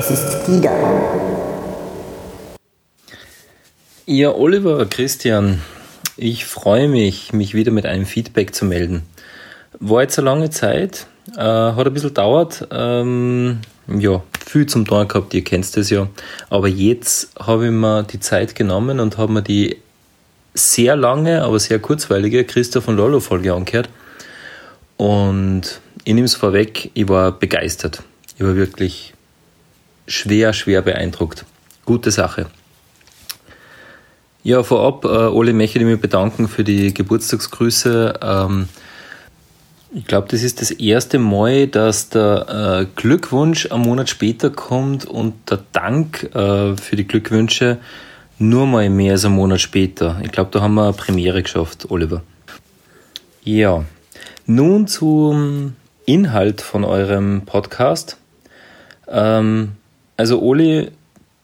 Es ist wieder. Ja, Oliver, Christian, ich freue mich, mich wieder mit einem Feedback zu melden. War jetzt eine lange Zeit, äh, hat ein bisschen dauert. Ähm, ja, viel zum Tun gehabt, ihr kennt es ja. Aber jetzt habe ich mir die Zeit genommen und habe mir die sehr lange, aber sehr kurzweilige Christoph und Lollo Folge angehört. Und ich nehme es vorweg, ich war begeistert. Ich war wirklich schwer, schwer beeindruckt. Gute Sache. Ja, vorab, äh, Ole, möchte ich mich bedanken für die Geburtstagsgrüße. Ähm, ich glaube, das ist das erste Mal, dass der äh, Glückwunsch einen Monat später kommt und der Dank äh, für die Glückwünsche nur mal mehr als einen Monat später. Ich glaube, da haben wir eine Premiere geschafft, Oliver. Ja, nun zum Inhalt von eurem Podcast. Ähm, also Oli,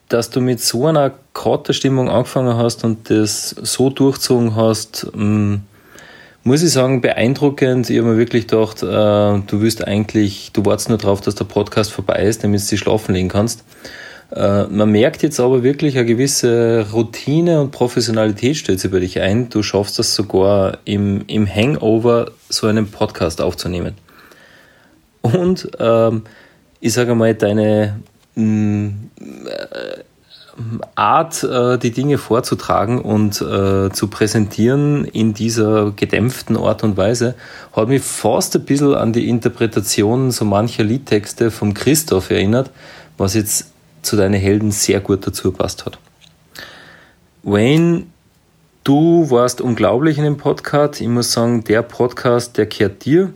dass du mit so einer Katerstimmung angefangen hast und das so durchzogen hast, ähm, muss ich sagen, beeindruckend. Ich habe mir wirklich gedacht, äh, du wirst eigentlich, du wartest nur darauf, dass der Podcast vorbei ist, damit du dich schlafen legen kannst. Äh, man merkt jetzt aber wirklich eine gewisse Routine und Professionalität stellt sich bei dich ein. Du schaffst das sogar im, im Hangover so einen Podcast aufzunehmen. Und ähm, ich sage mal, deine Art, äh, die Dinge vorzutragen und äh, zu präsentieren in dieser gedämpften Art und Weise, hat mich fast ein bisschen an die Interpretation so mancher Liedtexte vom Christoph erinnert, was jetzt zu deinen Helden sehr gut dazu passt hat. Wayne, du warst unglaublich in dem Podcast. Ich muss sagen, der Podcast, der kehrt dir.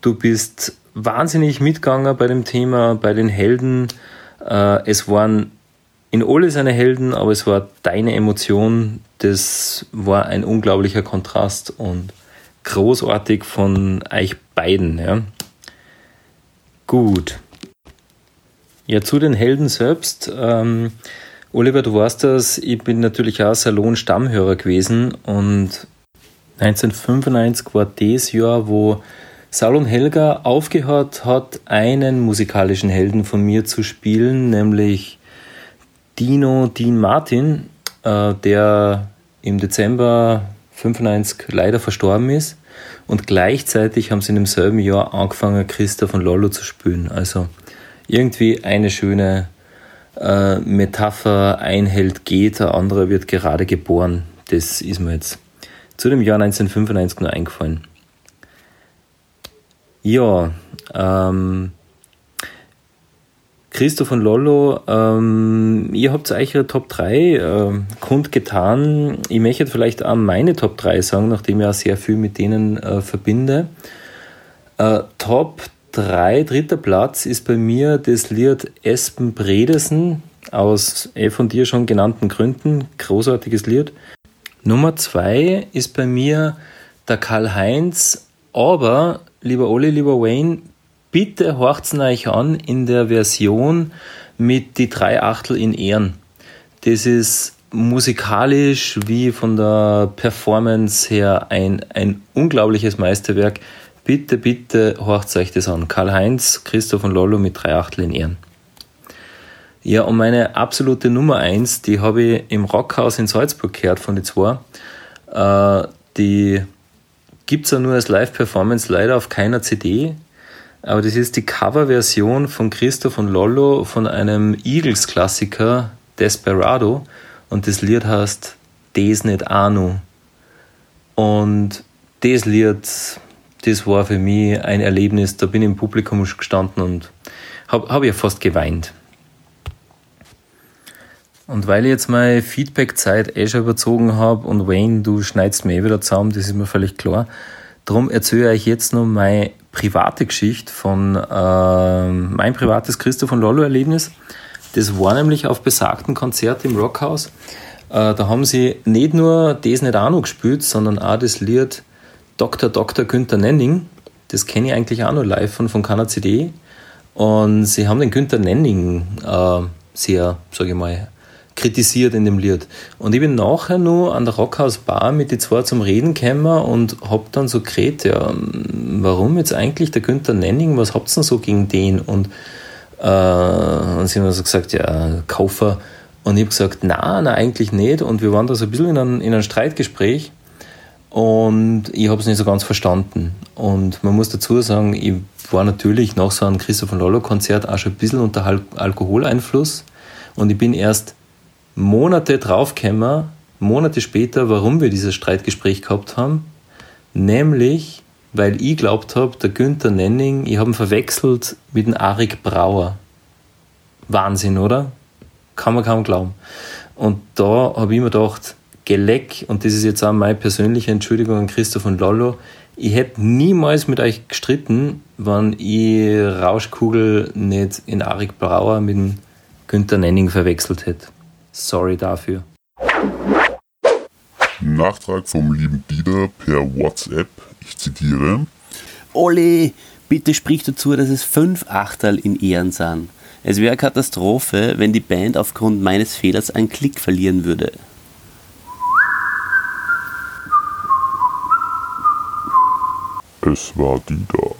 Du bist wahnsinnig mitgegangen bei dem Thema, bei den Helden. Äh, es waren in alle seine Helden, aber es war deine Emotion. Das war ein unglaublicher Kontrast und großartig von euch beiden. Ja. Gut. Ja, zu den Helden selbst. Ähm, Oliver, du weißt das, ich bin natürlich auch Salon-Stammhörer gewesen und 1995 war das Jahr, wo Salon Helga aufgehört hat, einen musikalischen Helden von mir zu spielen, nämlich Dino Dean Martin, äh, der im Dezember 95 leider verstorben ist. Und gleichzeitig haben sie in demselben Jahr angefangen, Christa von Lollo zu spielen. Also irgendwie eine schöne äh, Metapher, ein Held geht, der andere wird gerade geboren. Das ist mir jetzt zu dem Jahr 1995 nur eingefallen. Ja, ähm, Christoph und Lollo, ähm, ihr habt eure Top 3 äh, kundgetan. Ich möchte vielleicht auch meine Top 3 sagen, nachdem ich auch sehr viel mit denen äh, verbinde. Äh, Top 3, dritter Platz ist bei mir das Lied Espen Bredesen aus eh von dir schon genannten Gründen. Großartiges Lied. Nummer 2 ist bei mir der Karl-Heinz, aber lieber Olli, lieber Wayne, bitte horcht's euch an in der Version mit die drei Achtel in Ehren. Das ist musikalisch wie von der Performance her ein, ein unglaubliches Meisterwerk. Bitte, bitte horcht euch das an. Karl-Heinz, Christoph und Lollo mit drei Achtel in Ehren. Ja, und meine absolute Nummer eins, die habe ich im Rockhaus in Salzburg gehört von den zwei. Äh, die gibt es ja nur als Live-Performance, leider auf keiner CD. Aber das ist die Coverversion von Christoph und Lollo von einem Eagles-Klassiker Desperado. Und das Lied heißt Des nicht Anu. Und das Lied das war für mich ein Erlebnis. Da bin ich im Publikum gestanden und habe hab ja fast geweint. Und weil ich jetzt meine Feedback-Zeit eh schon überzogen habe und Wayne, du schneidest mir eh wieder zusammen, das ist mir völlig klar. Darum erzähle ich euch jetzt noch meine private Geschichte von äh, mein privates Christoph und Lollo-Erlebnis. Das war nämlich auf besagten Konzert im Rockhaus. Äh, da haben sie nicht nur das nicht auch noch gespielt, sondern auch das Lied Dr. Dr. Günther Nenning. Das kenne ich eigentlich auch noch live von, von keiner CD. Und sie haben den Günther Nenning äh, sehr, sage ich mal, kritisiert in dem Lied. Und ich bin nachher nur an der Rockhaus Bar mit die zwei zum Reden gekommen und hab dann so geredet, ja, warum jetzt eigentlich der Günther Nenning, was habt ihr denn so gegen den? Und Äh, und sie haben also gesagt, ja, Kaufer. Und ich habe gesagt, na, na, eigentlich nicht. Und wir waren da so ein bisschen in einem, in einem Streitgespräch. Und ich habe es nicht so ganz verstanden. Und man muss dazu sagen, ich war natürlich nach so einem Christoph Lollo Konzert auch schon ein bisschen unter Al Alkoholeinfluss. Und ich bin erst Monate draufgekommen, Monate später, warum wir dieses Streitgespräch gehabt haben. Nämlich, weil ich glaubt habe, der Günther Nenning, ich habe ihn verwechselt mit dem Arik Brauer. Wahnsinn, oder? Kann man kaum glauben. Und da habe ich mir gedacht, Geleck, und das ist jetzt auch meine persönliche Entschuldigung an Christoph und Lollo, ich hätte niemals mit euch gestritten, wenn ich Rauschkugel nicht in Arik Brauer mit dem Günther Nenning verwechselt hätte. Sorry dafür. Nachtrag vom lieben Dieter per WhatsApp. Ich zitiere. Olli, bitte sprich dazu, dass es fünf Achtel in Ehren sind. Es wäre Katastrophe, wenn die Band aufgrund meines Fehlers einen Klick verlieren würde. Es war Dieter.